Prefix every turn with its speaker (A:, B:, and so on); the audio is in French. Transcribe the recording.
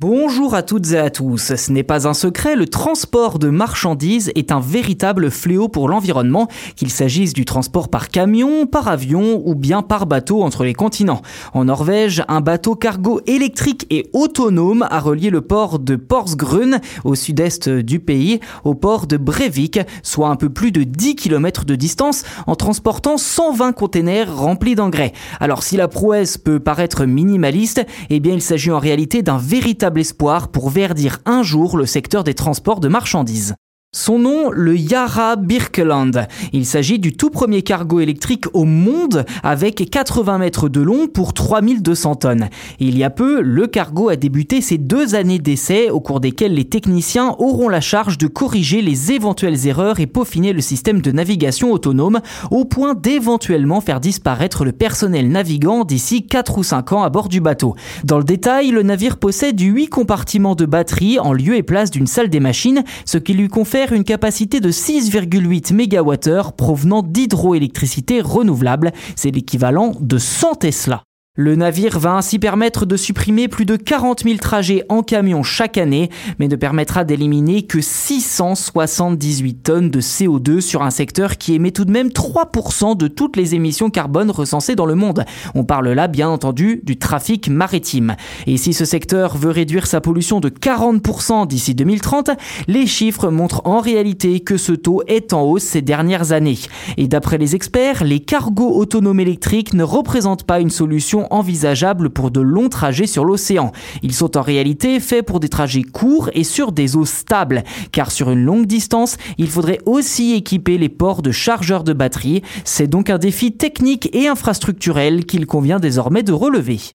A: Bonjour à toutes et à tous. Ce n'est pas un secret, le transport de marchandises est un véritable fléau pour l'environnement, qu'il s'agisse du transport par camion, par avion ou bien par bateau entre les continents. En Norvège, un bateau cargo électrique et autonome a relié le port de Porsgrunn au sud-est du pays au port de Brevik, soit un peu plus de 10 km de distance en transportant 120 containers remplis d'engrais. Alors si la prouesse peut paraître minimaliste, eh bien il s'agit en réalité d'un véritable espoir pour verdir un jour le secteur des transports de marchandises. Son nom, le Yara Birkeland. Il s'agit du tout premier cargo électrique au monde avec 80 mètres de long pour 3200 tonnes. il y a peu, le cargo a débuté ses deux années d'essai au cours desquelles les techniciens auront la charge de corriger les éventuelles erreurs et peaufiner le système de navigation autonome au point d'éventuellement faire disparaître le personnel navigant d'ici 4 ou 5 ans à bord du bateau. Dans le détail, le navire possède 8 compartiments de batterie en lieu et place d'une salle des machines, ce qui lui confère une capacité de 6,8 MWh provenant d'hydroélectricité renouvelable. C'est l'équivalent de 100 Tesla. Le navire va ainsi permettre de supprimer plus de 40 000 trajets en camion chaque année, mais ne permettra d'éliminer que 678 tonnes de CO2 sur un secteur qui émet tout de même 3% de toutes les émissions carbone recensées dans le monde. On parle là, bien entendu, du trafic maritime. Et si ce secteur veut réduire sa pollution de 40% d'ici 2030, les chiffres montrent en réalité que ce taux est en hausse ces dernières années. Et d'après les experts, les cargos autonomes électriques ne représentent pas une solution envisageables pour de longs trajets sur l'océan. Ils sont en réalité faits pour des trajets courts et sur des eaux stables, car sur une longue distance, il faudrait aussi équiper les ports de chargeurs de batterie. C'est donc un défi technique et infrastructurel qu'il convient désormais de relever.